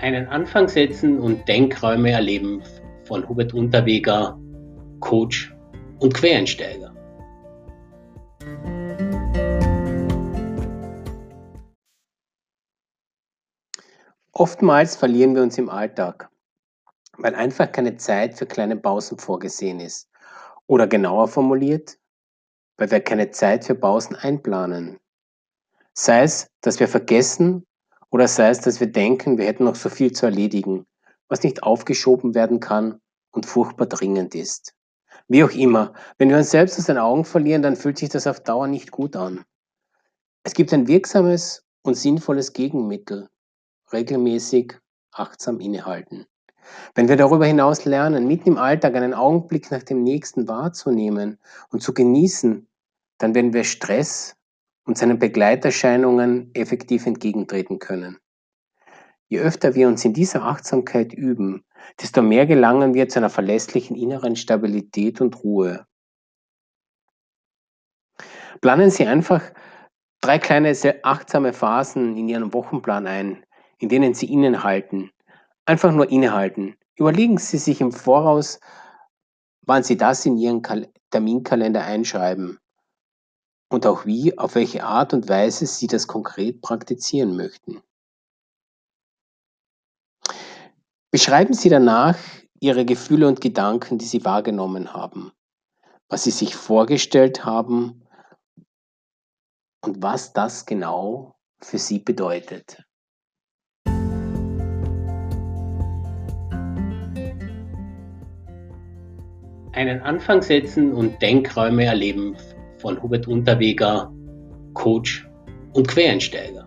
Einen Anfang setzen und Denkräume erleben von Hubert Unterweger, Coach und Quereinsteiger. Oftmals verlieren wir uns im Alltag, weil einfach keine Zeit für kleine Pausen vorgesehen ist. Oder genauer formuliert, weil wir keine Zeit für Pausen einplanen. Sei es, dass wir vergessen oder sei es, dass wir denken, wir hätten noch so viel zu erledigen, was nicht aufgeschoben werden kann und furchtbar dringend ist. Wie auch immer, wenn wir uns selbst aus den Augen verlieren, dann fühlt sich das auf Dauer nicht gut an. Es gibt ein wirksames und sinnvolles Gegenmittel, regelmäßig achtsam innehalten. Wenn wir darüber hinaus lernen, mitten im Alltag einen Augenblick nach dem nächsten wahrzunehmen und zu genießen, dann werden wir Stress und seinen Begleiterscheinungen effektiv entgegentreten können. Je öfter wir uns in dieser Achtsamkeit üben, desto mehr gelangen wir zu einer verlässlichen inneren Stabilität und Ruhe. Planen Sie einfach drei kleine achtsame Phasen in Ihren Wochenplan ein, in denen Sie innehalten. Einfach nur innehalten. Überlegen Sie sich im Voraus, wann Sie das in Ihren Terminkalender einschreiben und auch wie, auf welche Art und Weise Sie das konkret praktizieren möchten. Beschreiben Sie danach Ihre Gefühle und Gedanken, die Sie wahrgenommen haben, was Sie sich vorgestellt haben und was das genau für Sie bedeutet. Einen Anfang setzen und Denkräume erleben von Hubert Unterweger, Coach und Quereinsteiger.